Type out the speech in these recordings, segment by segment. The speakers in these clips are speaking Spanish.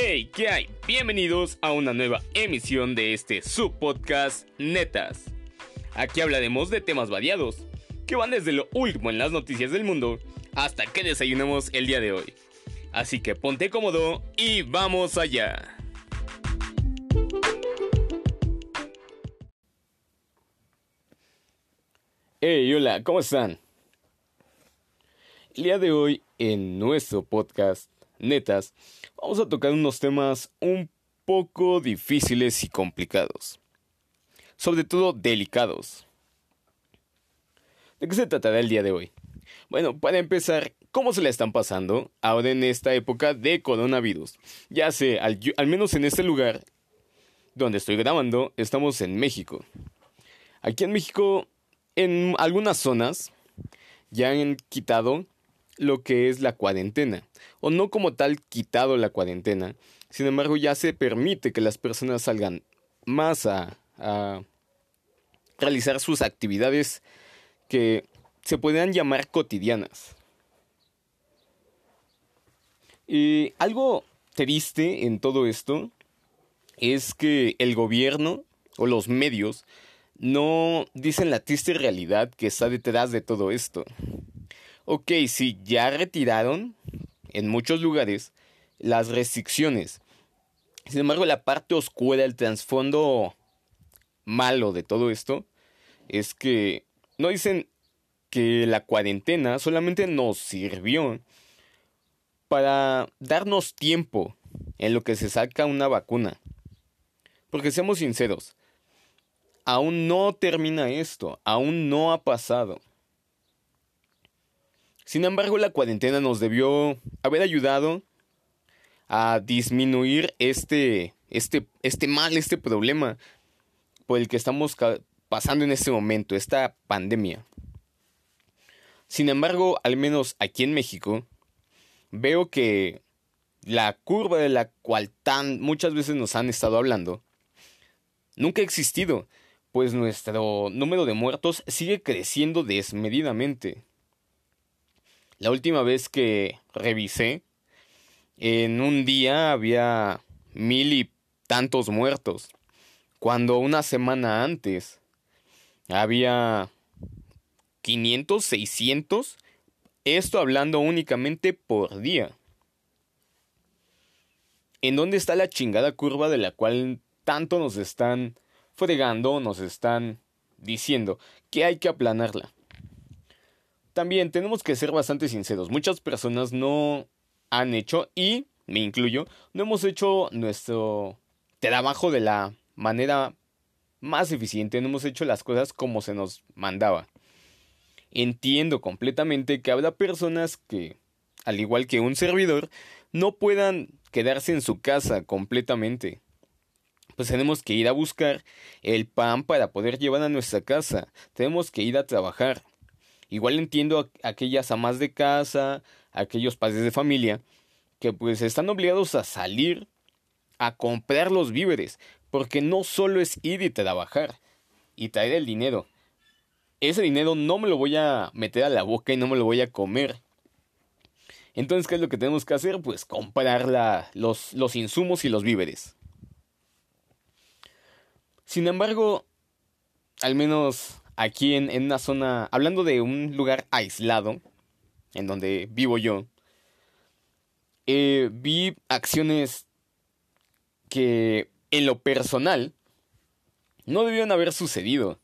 Hey, ¿qué hay? Bienvenidos a una nueva emisión de este subpodcast Netas. Aquí hablaremos de temas variados, que van desde lo último en las noticias del mundo hasta que desayunemos el día de hoy. Así que ponte cómodo y vamos allá. Hey, hola, ¿cómo están? El día de hoy en nuestro podcast Netas vamos a tocar unos temas un poco difíciles y complicados. Sobre todo delicados. ¿De qué se tratará el día de hoy? Bueno, para empezar, ¿cómo se le están pasando ahora en esta época de coronavirus? Ya sé, al, al menos en este lugar donde estoy grabando, estamos en México. Aquí en México, en algunas zonas, ya han quitado lo que es la cuarentena, o no como tal quitado la cuarentena, sin embargo ya se permite que las personas salgan más a, a realizar sus actividades que se puedan llamar cotidianas. Y algo triste en todo esto es que el gobierno o los medios no dicen la triste realidad que está detrás de todo esto. Ok, sí, ya retiraron en muchos lugares las restricciones. Sin embargo, la parte oscura, el trasfondo malo de todo esto, es que no dicen que la cuarentena solamente nos sirvió para darnos tiempo en lo que se saca una vacuna. Porque seamos sinceros, aún no termina esto, aún no ha pasado. Sin embargo, la cuarentena nos debió haber ayudado a disminuir este, este, este mal, este problema por el que estamos pasando en este momento, esta pandemia. Sin embargo, al menos aquí en México, veo que la curva de la cual tan muchas veces nos han estado hablando nunca ha existido, pues nuestro número de muertos sigue creciendo desmedidamente. La última vez que revisé, en un día había mil y tantos muertos, cuando una semana antes había 500, 600, esto hablando únicamente por día. ¿En dónde está la chingada curva de la cual tanto nos están fregando, nos están diciendo que hay que aplanarla? También tenemos que ser bastante sinceros. Muchas personas no han hecho, y me incluyo, no hemos hecho nuestro trabajo de la manera más eficiente, no hemos hecho las cosas como se nos mandaba. Entiendo completamente que habrá personas que, al igual que un servidor, no puedan quedarse en su casa completamente. Pues tenemos que ir a buscar el pan para poder llevar a nuestra casa. Tenemos que ir a trabajar. Igual entiendo a aquellas amas de casa, aquellos padres de familia, que pues están obligados a salir a comprar los víveres, porque no solo es ir y trabajar y traer el dinero. Ese dinero no me lo voy a meter a la boca y no me lo voy a comer. Entonces, ¿qué es lo que tenemos que hacer? Pues comprar los, los insumos y los víveres. Sin embargo, al menos aquí en, una zona, hablando de un lugar aislado, en donde vivo yo, eh, vi acciones que en lo personal no debieron haber sucedido.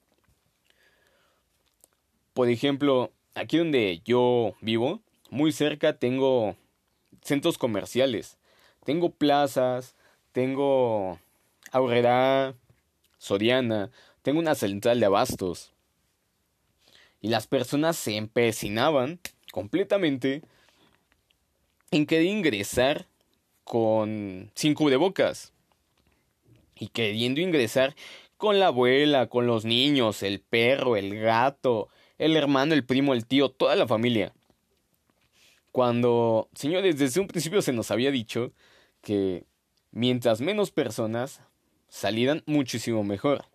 Por ejemplo, aquí donde yo vivo, muy cerca tengo centros comerciales, tengo plazas, tengo Aurrera, Soriana, tengo una central de abastos y las personas se empecinaban completamente en querer ingresar con sin cubrebocas y queriendo ingresar con la abuela, con los niños, el perro, el gato, el hermano, el primo, el tío, toda la familia. Cuando, señores, desde un principio se nos había dicho que mientras menos personas salieran muchísimo mejor.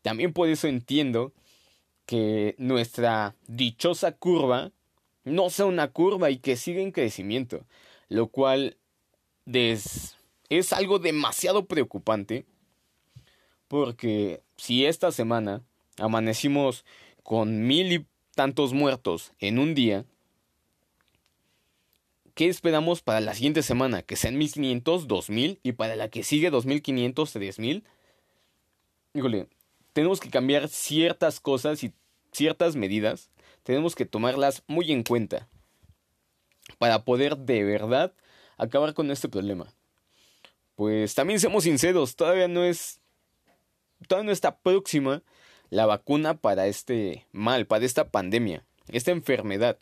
También por eso entiendo que nuestra dichosa curva no sea una curva y que siga en crecimiento, lo cual es algo demasiado preocupante porque si esta semana amanecimos con mil y tantos muertos en un día, ¿qué esperamos para la siguiente semana? Que sean 1500, 2000 y para la que sigue 2500, 3000. Híjole, tenemos que cambiar ciertas cosas y ciertas medidas. Tenemos que tomarlas muy en cuenta para poder de verdad acabar con este problema. Pues también seamos sinceros, todavía no es todavía no está próxima la vacuna para este mal, para esta pandemia, esta enfermedad.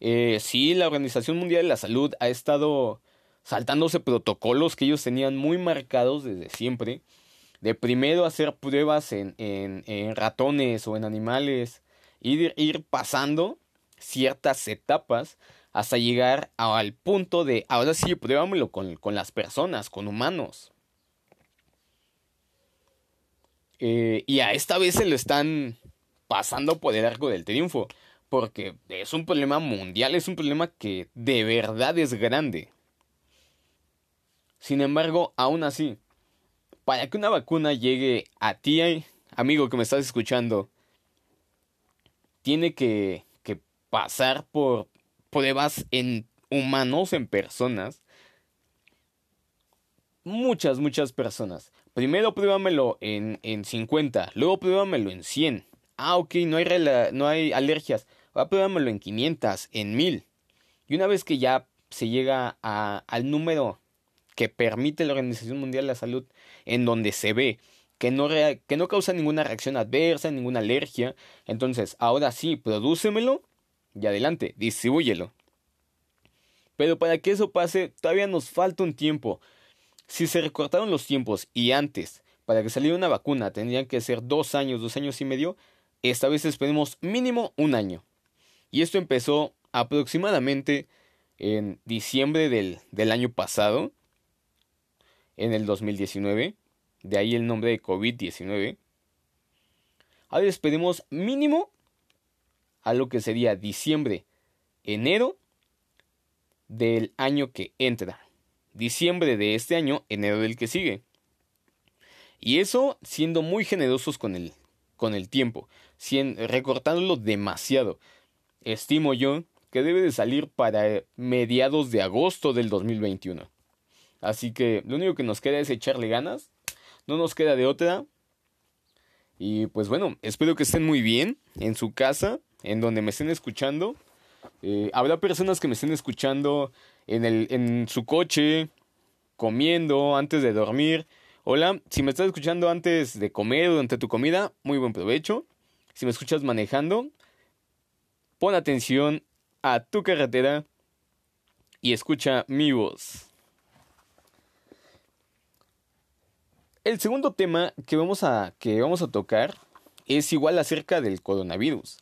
Eh, sí, la Organización Mundial de la Salud ha estado saltándose protocolos que ellos tenían muy marcados desde siempre. De primero hacer pruebas en, en, en ratones o en animales, ir, ir pasando ciertas etapas hasta llegar al punto de ahora sí, pruébamelo con, con las personas, con humanos. Eh, y a esta vez se lo están pasando por el arco del triunfo. Porque es un problema mundial, es un problema que de verdad es grande. Sin embargo, aún así, para que una vacuna llegue a ti, amigo que me estás escuchando, tiene que, pasar por pruebas en humanos, en personas. Muchas, muchas personas. Primero pruébamelo en, en 50, luego pruébamelo en 100. Ah, ok, no hay, no hay alergias. Ahora pruébamelo en 500, en 1000. Y una vez que ya se llega a, al número que permite la Organización Mundial de la Salud, en donde se ve que no, que no causa ninguna reacción adversa, ninguna alergia, entonces ahora sí, prodúcemelo y adelante, distribúyelo. Pero para que eso pase, todavía nos falta un tiempo. Si se recortaron los tiempos y antes, para que saliera una vacuna, tendrían que ser dos años, dos años y medio, esta vez esperemos mínimo un año. Y esto empezó aproximadamente en diciembre del, del año pasado, en el 2019, de ahí el nombre de COVID-19. Ahora esperemos mínimo a lo que sería diciembre, enero del año que entra diciembre de este año, enero del que sigue. Y eso siendo muy generosos con el, con el tiempo, recortándolo demasiado. Estimo yo que debe de salir para mediados de agosto del 2021. Así que lo único que nos queda es echarle ganas. No nos queda de otra. Y pues bueno, espero que estén muy bien en su casa, en donde me estén escuchando. Eh, habrá personas que me estén escuchando en, el, en su coche, comiendo, antes de dormir. Hola, si me estás escuchando antes de comer o durante tu comida, muy buen provecho. Si me escuchas manejando, pon atención a tu carretera y escucha mi voz. El segundo tema que vamos a, que vamos a tocar es igual acerca del coronavirus.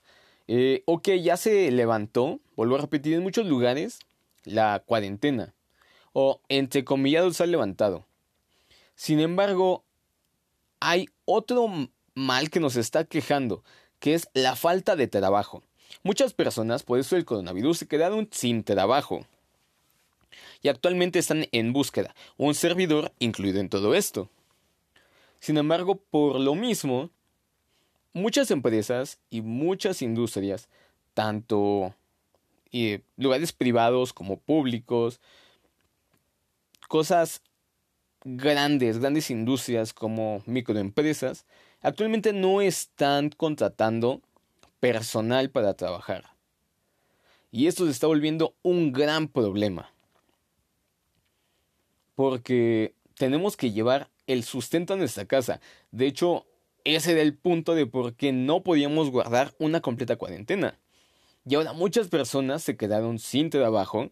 Eh, ok, ya se levantó, vuelvo a repetir, en muchos lugares la cuarentena, o entre comillas se ha levantado. Sin embargo, hay otro mal que nos está quejando, que es la falta de trabajo. Muchas personas, por eso el coronavirus, se quedaron sin trabajo. Y actualmente están en búsqueda, un servidor incluido en todo esto. Sin embargo, por lo mismo, muchas empresas y muchas industrias, tanto y lugares privados como públicos, cosas grandes, grandes industrias como microempresas, actualmente no están contratando personal para trabajar. Y esto se está volviendo un gran problema. Porque tenemos que llevar el sustento a nuestra casa. De hecho, ese era el punto de por qué no podíamos guardar una completa cuarentena. Y ahora muchas personas se quedaron sin trabajo,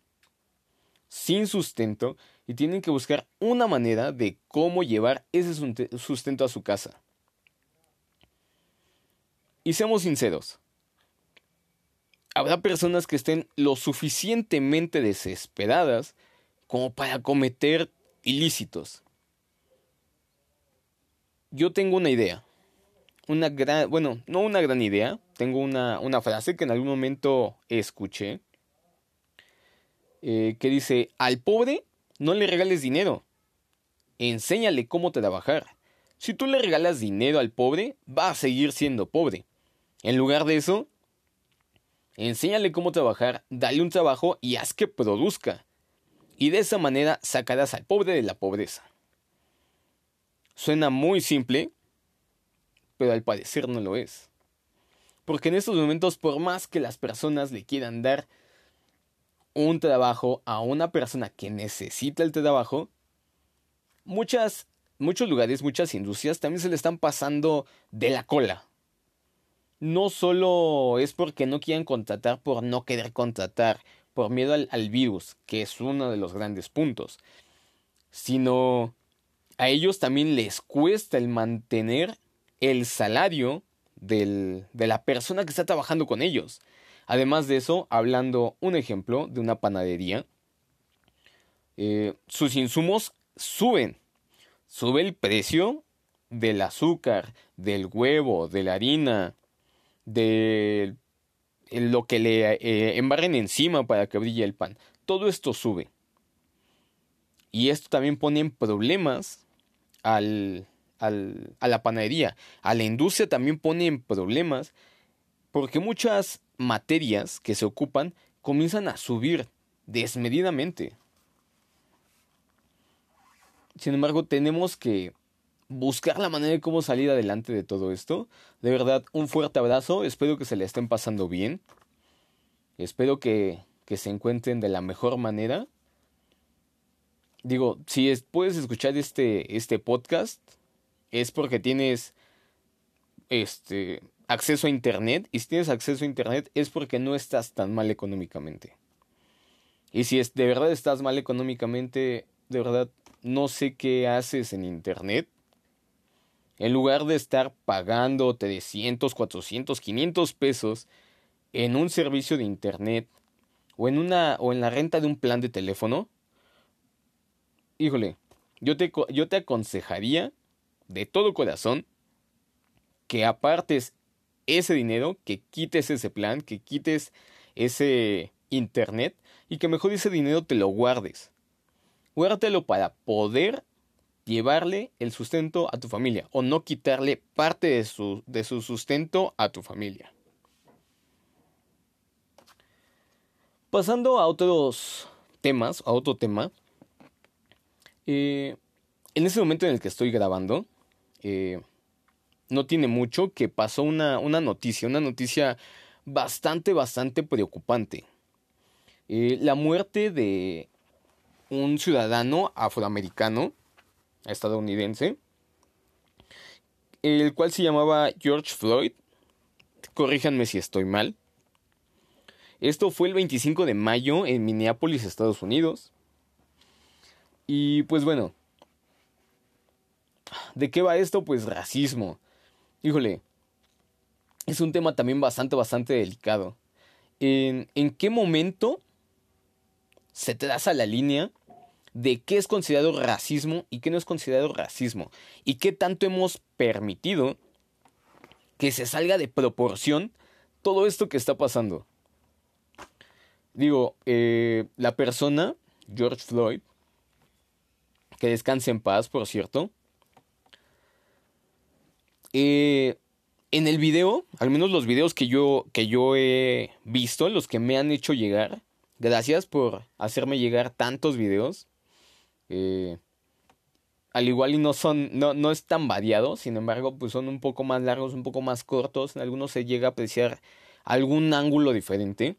sin sustento, y tienen que buscar una manera de cómo llevar ese sustento a su casa. Y seamos sinceros, habrá personas que estén lo suficientemente desesperadas como para cometer ilícitos. Yo tengo una idea una gran, bueno, no una gran idea, tengo una, una frase que en algún momento escuché, eh, que dice, al pobre no le regales dinero, enséñale cómo trabajar. Si tú le regalas dinero al pobre, va a seguir siendo pobre. En lugar de eso, enséñale cómo trabajar, dale un trabajo y haz que produzca. Y de esa manera sacarás al pobre de la pobreza. Suena muy simple, pero al parecer no lo es. Porque en estos momentos, por más que las personas le quieran dar un trabajo a una persona que necesita el trabajo, muchas, muchos lugares, muchas industrias también se le están pasando de la cola. No solo es porque no quieran contratar por no querer contratar, por miedo al, al virus, que es uno de los grandes puntos, sino a ellos también les cuesta el mantener el salario del, de la persona que está trabajando con ellos. Además de eso, hablando un ejemplo de una panadería, eh, sus insumos suben. Sube el precio del azúcar, del huevo, de la harina, de lo que le eh, embarren encima para que brille el pan. Todo esto sube. Y esto también pone en problemas al, al, a la panadería. A la industria también pone en problemas porque muchas materias que se ocupan comienzan a subir desmedidamente. Sin embargo, tenemos que buscar la manera de cómo salir adelante de todo esto. De verdad, un fuerte abrazo. Espero que se le estén pasando bien. Espero que, que se encuentren de la mejor manera. Digo, si puedes escuchar este, este podcast, es porque tienes este acceso a internet. Y si tienes acceso a internet, es porque no estás tan mal económicamente. Y si es, de verdad estás mal económicamente, de verdad no sé qué haces en internet. En lugar de estar pagando 300, 400, 500 pesos en un servicio de internet o en una o en la renta de un plan de teléfono, híjole, yo te, yo te aconsejaría de todo corazón que apartes ese dinero, que quites ese plan, que quites ese internet y que mejor ese dinero te lo guardes. Guárdatelo para poder llevarle el sustento a tu familia o no quitarle parte de su, de su sustento a tu familia. Pasando a otros temas, a otro tema, eh, en ese momento en el que estoy grabando, eh, no tiene mucho que pasó una, una, noticia, una noticia bastante, bastante preocupante. Eh, la muerte de un ciudadano afroamericano, estadounidense, el cual se llamaba George Floyd. Corríjanme si estoy mal. Esto fue el 25 de mayo en Minneapolis, Estados Unidos. Y pues bueno, ¿de qué va esto? Pues racismo. Híjole, es un tema también bastante, bastante delicado. ¿En, en qué momento se traza la línea de qué es considerado racismo y qué no es considerado racismo? ¿Y qué tanto hemos permitido que se salga de proporción todo esto que está pasando? Digo, eh, la persona, George Floyd, que descanse en paz, por cierto. Eh, en el video, al menos los videos que yo, que yo he visto, los que me han hecho llegar, gracias por hacerme llegar tantos videos. Eh, al igual y no son, no, no es tan variado, sin embargo, pues son un poco más largos, un poco más cortos. En algunos se llega a apreciar algún ángulo diferente.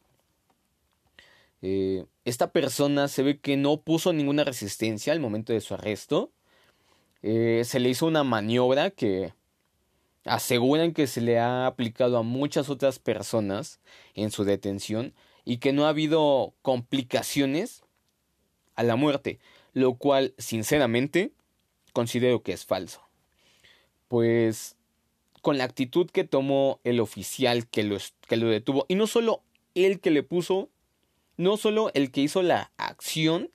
Eh, esta persona se ve que no puso ninguna resistencia al momento de su arresto. Eh, se le hizo una maniobra que aseguran que se le ha aplicado a muchas otras personas en su detención y que no ha habido complicaciones a la muerte, lo cual sinceramente considero que es falso. Pues con la actitud que tomó el oficial que lo, que lo detuvo, y no solo él que le puso no solo el que hizo la acción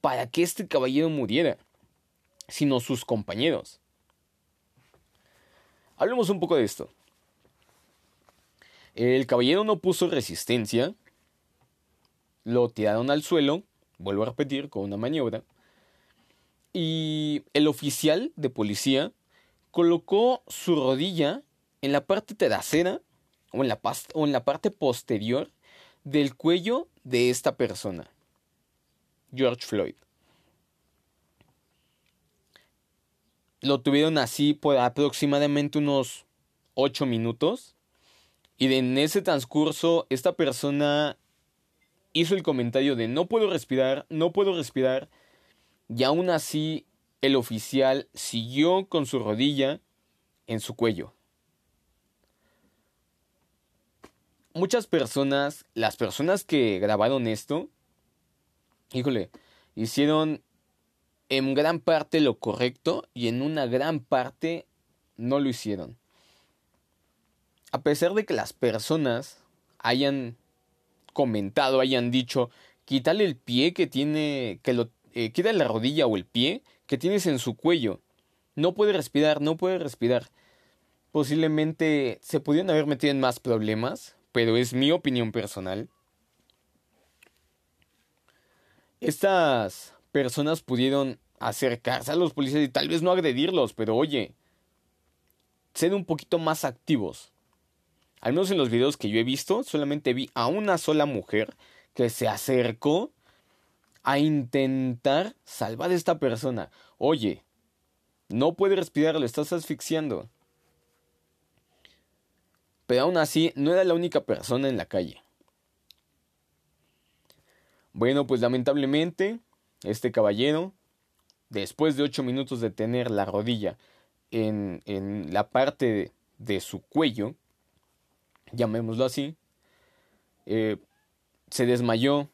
para que este caballero muriera, sino sus compañeros. Hablemos un poco de esto. El caballero no puso resistencia lo tiraron al suelo, vuelvo a repetir, con una maniobra, y el oficial de policía colocó su rodilla en la parte trasera o en la, o en la parte posterior del cuello de esta persona, George Floyd. Lo tuvieron así por aproximadamente unos 8 minutos. Y en ese transcurso, esta persona hizo el comentario de no puedo respirar, no puedo respirar. Y aún así, el oficial siguió con su rodilla en su cuello. Muchas personas, las personas que grabaron esto, híjole, hicieron en gran parte lo correcto y en una gran parte no lo hicieron. A pesar de que las personas hayan comentado, hayan dicho, quítale el pie que tiene, que lo, eh, quita la rodilla o el pie que tienes en su cuello. No puede respirar, no puede respirar. Posiblemente se pudieron haber metido en más problemas, pero es mi opinión personal. Estas personas pudieron acercarse a los policías y tal vez no agredirlos, pero oye, ser un poquito más activos. Al menos en los videos que yo he visto, solamente vi a una sola mujer que se acercó a intentar salvar a esta persona. Oye, no puede respirar, lo estás asfixiando. Pero aún así, no era la única persona en la calle. Bueno, pues lamentablemente, este caballero, después de ocho minutos de tener la rodilla en, en la parte de, su cuello, llamémoslo así, eh, se desmayó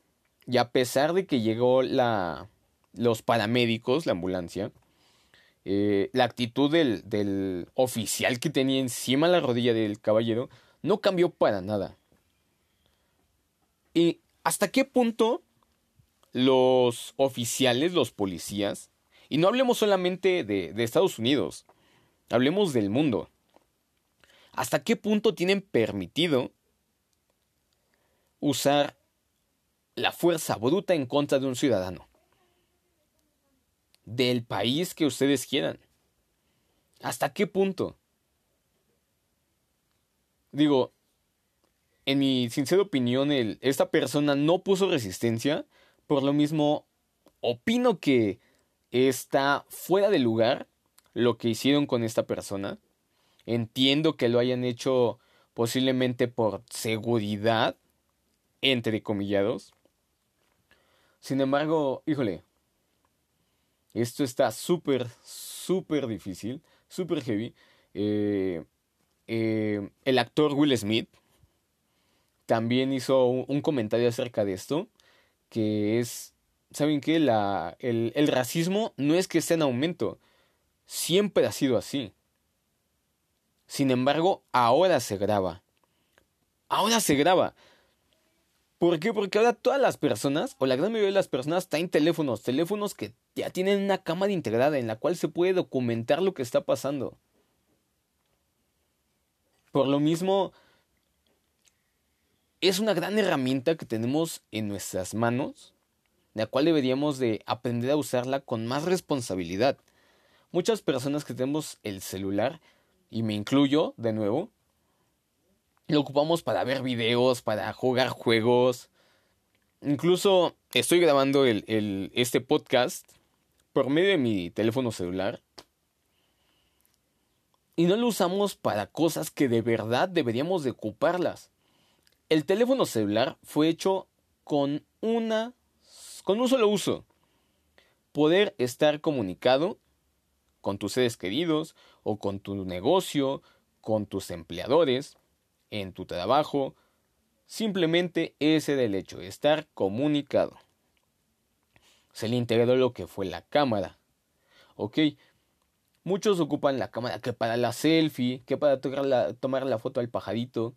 y a pesar de que llegó la, los paramédicos, la ambulancia, eh, la actitud del, del oficial que tenía encima la rodilla del caballero no cambió para nada. ¿Y hasta qué punto los oficiales, los policías, y no hablemos solamente de, de Estados Unidos, hablemos del mundo, hasta qué punto tienen permitido usar la fuerza bruta en contra de un ciudadano? Del país que ustedes quieran. ¿Hasta qué punto? Digo, en mi sincera opinión, esta persona no puso resistencia por lo mismo, opino que está fuera de lugar lo que hicieron con esta persona. Entiendo que lo hayan hecho posiblemente por seguridad, entre comillados. Sin embargo, híjole, esto está súper, súper difícil, súper heavy. Eh, eh, el actor Will Smith también hizo un comentario acerca de esto que es, ¿saben qué? La, el, el racismo no es que esté en aumento, siempre ha sido así. Sin embargo, ahora se graba. Ahora se graba. ¿Por qué? Porque ahora todas las personas, o la gran mayoría de las personas, tienen teléfonos, teléfonos que ya tienen una cámara integrada en la cual se puede documentar lo que está pasando. Por lo mismo, es una gran herramienta que tenemos en nuestras manos, la cual deberíamos de aprender a usarla con más responsabilidad. Muchas personas que tenemos el celular, y me incluyo de nuevo, lo ocupamos para ver videos, para jugar juegos. Incluso estoy grabando este podcast por medio de mi teléfono celular. Y no lo usamos para cosas que de verdad deberíamos de ocuparlas. El teléfono celular fue hecho con una con un solo uso. Poder estar comunicado con tus seres queridos o con tu negocio, con tus empleadores, en tu trabajo, simplemente ese del hecho, estar comunicado. Se le integró lo que fue la cámara. Ok, muchos ocupan la cámara que para la selfie, que para tomar la foto al pajarito,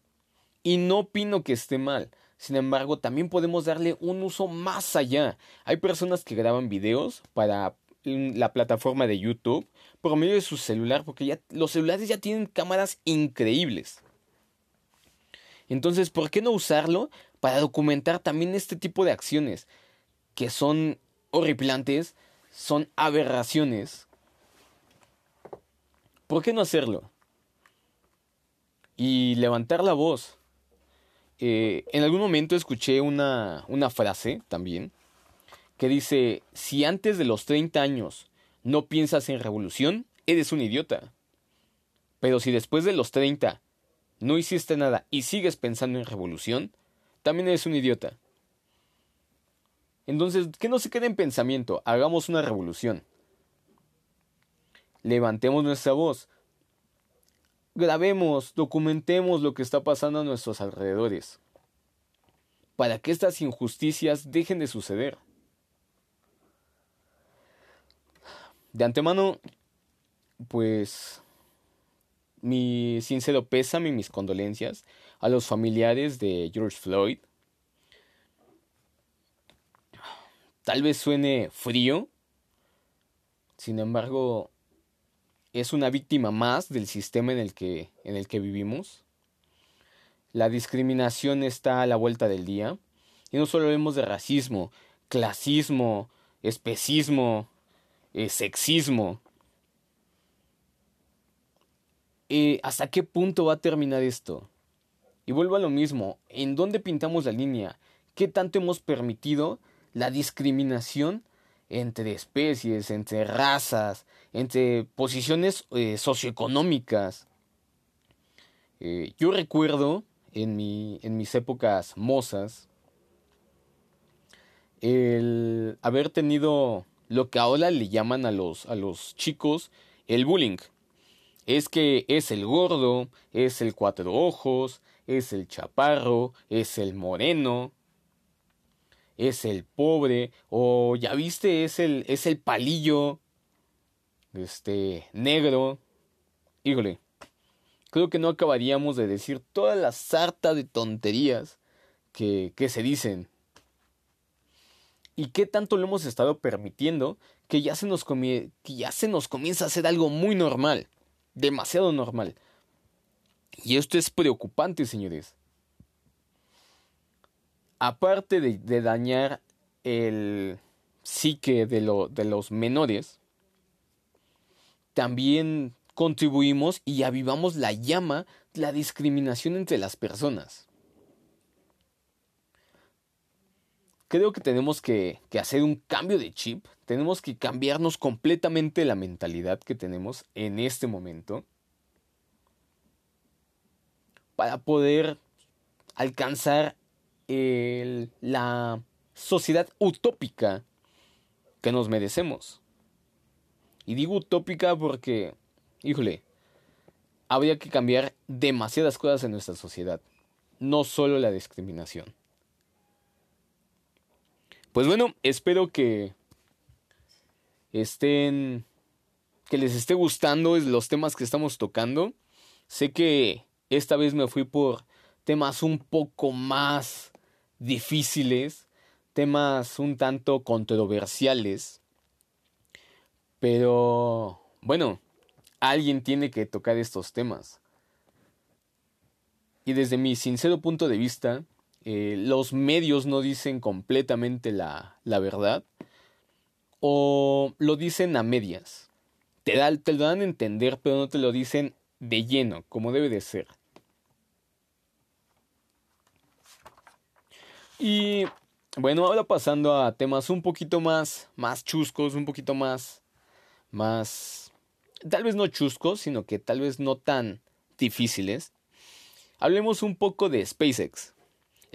y no opino que esté mal. Sin embargo, también podemos darle un uso más allá. Hay personas que graban videos para la plataforma de YouTube por medio de su celular, porque ya los celulares ya tienen cámaras increíbles. Entonces, ¿por qué no usarlo para documentar también este tipo de acciones que son horripilantes, son aberraciones. ¿Por qué no hacerlo? Y levantar la voz. Eh, en algún momento escuché una, una frase también que dice, si antes de los 30 años no piensas en revolución, eres un idiota. Pero si después de los 30 no hiciste nada y sigues pensando en revolución, también eres un idiota. Entonces, que no se quede en pensamiento, hagamos una revolución. Levantemos nuestra voz. Grabemos, documentemos lo que está pasando a nuestros alrededores. Para que estas injusticias dejen de suceder. De antemano, pues mi sincero pésame y mis condolencias a los familiares de George Floyd. Tal vez suene frío, sin embargo, es una víctima más del sistema en el que, en el que vivimos. La discriminación está a la vuelta del día. Y no solo vemos de racismo, clasismo, especismo, eh, sexismo. Eh, ¿Hasta qué punto va a terminar esto? Y vuelvo a lo mismo, ¿en dónde pintamos la línea? ¿Qué tanto hemos permitido la discriminación entre especies, entre razas, entre posiciones eh, socioeconómicas? Eh, yo recuerdo en, mi, en mis épocas mozas el haber tenido lo que ahora le llaman a los, a los chicos el bullying. Es que es el gordo, es el cuatro ojos, es el chaparro, es el moreno, es el pobre, o ya viste, es el, es el palillo, este, negro. Híjole, creo que no acabaríamos de decir toda la sarta de tonterías que, que se dicen. ¿Y qué tanto lo hemos estado permitiendo que ya, se nos que ya se nos comienza a hacer algo muy normal? Demasiado normal. Y esto es preocupante, señores. Aparte de, dañar el psique de, lo, de los menores, también contribuimos y avivamos la llama la discriminación entre las personas. Creo que tenemos que, hacer un cambio de chip, tenemos que cambiarnos completamente la mentalidad que tenemos en este momento para poder alcanzar la sociedad utópica que nos merecemos. Y digo utópica porque, híjole, habría que cambiar demasiadas cosas en nuestra sociedad, no solo la discriminación. Pues bueno, espero que estén que les esté gustando los temas que estamos tocando. Sé que esta vez me fui por temas un poco más difíciles, temas un tanto controversiales. Pero, bueno, alguien tiene que tocar estos temas. Y desde mi sincero punto de vista, eh, los medios no dicen completamente la, la, verdad o lo dicen a medias. Te, da, te lo dan a entender, pero no te lo dicen de lleno, como debe de ser. Y bueno, ahora pasando a temas un poquito más, más chuscos, un poquito más, más, tal vez no chuscos, sino que tal vez no tan difíciles. Hablemos un poco de SpaceX.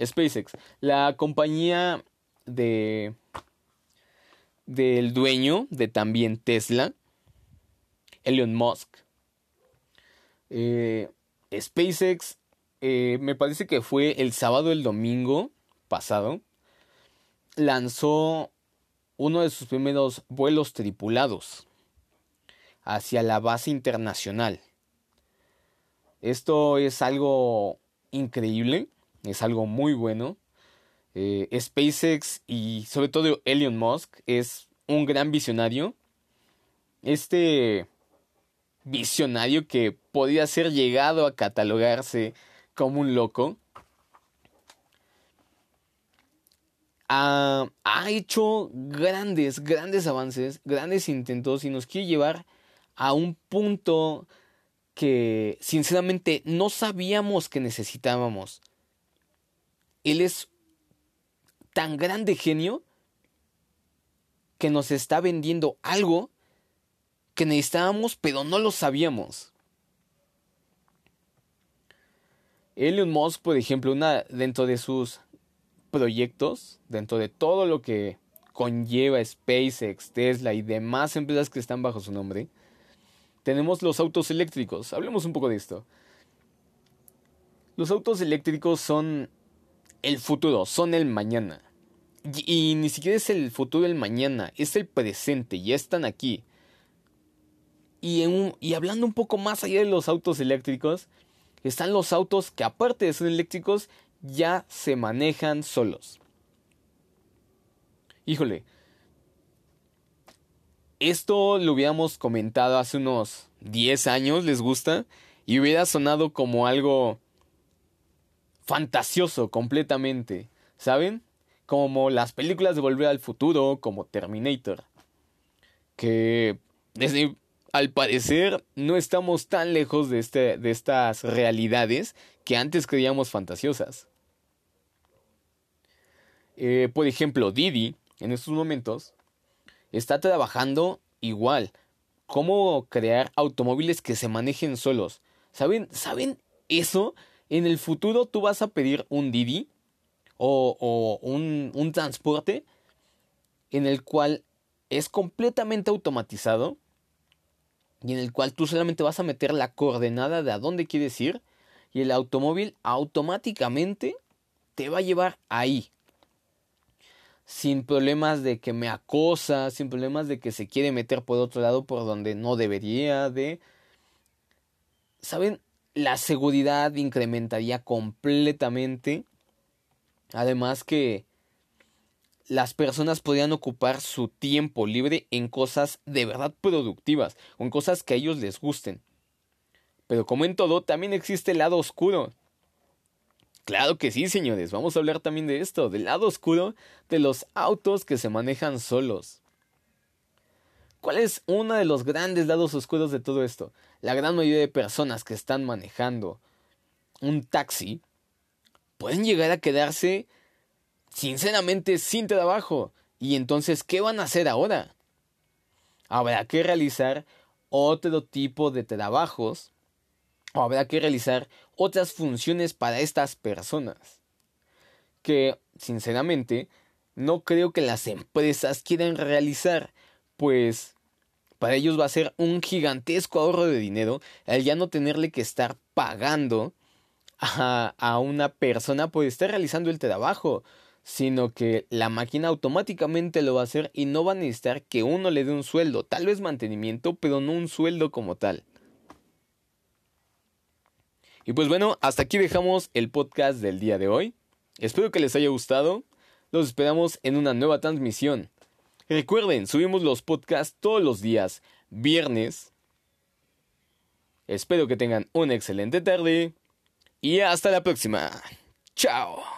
SpaceX, la compañía de del dueño de también Tesla, Elon Musk. Eh, SpaceX eh, me parece que fue el sábado el domingo pasado, lanzó uno de sus primeros vuelos tripulados hacia la base internacional. Esto es algo increíble, es algo muy bueno. Eh, SpaceX y sobre todo Elon Musk es un gran visionario. Este visionario que podía ser llegado a catalogarse como un loco, ha, ha hecho grandes, grandes avances, grandes intentos y nos quiere llevar a un punto que sinceramente no sabíamos que necesitábamos. Él es tan grande genio que nos está vendiendo algo que necesitábamos pero no lo sabíamos. Elon Musk, por ejemplo, una, dentro de sus proyectos, dentro de todo lo que conlleva SpaceX, Tesla y demás empresas que están bajo su nombre, tenemos los autos eléctricos. Hablemos un poco de esto. Los autos eléctricos son el futuro, son el mañana. Y, ni siquiera es el futuro del mañana, es el presente, ya están aquí. Y, y hablando un poco más allá de los autos eléctricos, están los autos que aparte de ser eléctricos, ya se manejan solos. Híjole, esto lo hubiéramos comentado hace unos 10 años, ¿les gusta? Y hubiera sonado como algo fantasioso completamente, ¿saben? Como las películas de Volver al Futuro, como Terminator. Que desde al parecer no estamos tan lejos de, este, de estas realidades que antes creíamos fantasiosas. Eh, por ejemplo, Didi, en estos momentos, está trabajando igual. Cómo crear automóviles que se manejen solos. ¿Saben, ¿Saben eso? En el futuro tú vas a pedir un Didi o, un, un transporte en el cual es completamente automatizado y en el cual tú solamente vas a meter la coordenada de a dónde quieres ir y el automóvil automáticamente te va a llevar ahí. Sin problemas de que me acosa, sin problemas de que se quiere meter por otro lado por donde no debería de... ¿Saben? La seguridad incrementaría completamente. Además que las personas podrían ocupar su tiempo libre en cosas de verdad productivas, en cosas que a ellos les gusten. Pero como en todo, también existe el lado oscuro. Claro que sí, señores, vamos a hablar también de esto, del lado oscuro de los autos que se manejan solos. ¿Cuál es uno de los grandes lados oscuros de todo esto? La gran mayoría de personas que están manejando un taxi pueden llegar a quedarse sinceramente sin trabajo. ¿Y entonces qué van a hacer ahora? Habrá que realizar otro tipo de trabajos o habrá que realizar otras funciones para estas personas. Que, sinceramente, no creo que las empresas quieran realizar, pues para ellos va a ser un gigantesco ahorro de dinero al ya no tenerle que estar pagando a, una persona por estar realizando el trabajo sino que la máquina automáticamente lo va a hacer y no va a necesitar que uno le dé un sueldo, tal vez mantenimiento, pero no un sueldo como tal. Y pues bueno, hasta aquí dejamos el podcast del día de hoy. Espero que les haya gustado. Los esperamos en una nueva transmisión. Recuerden, subimos los podcasts todos los días, viernes. Espero que tengan una excelente tarde y hasta la próxima. Chao.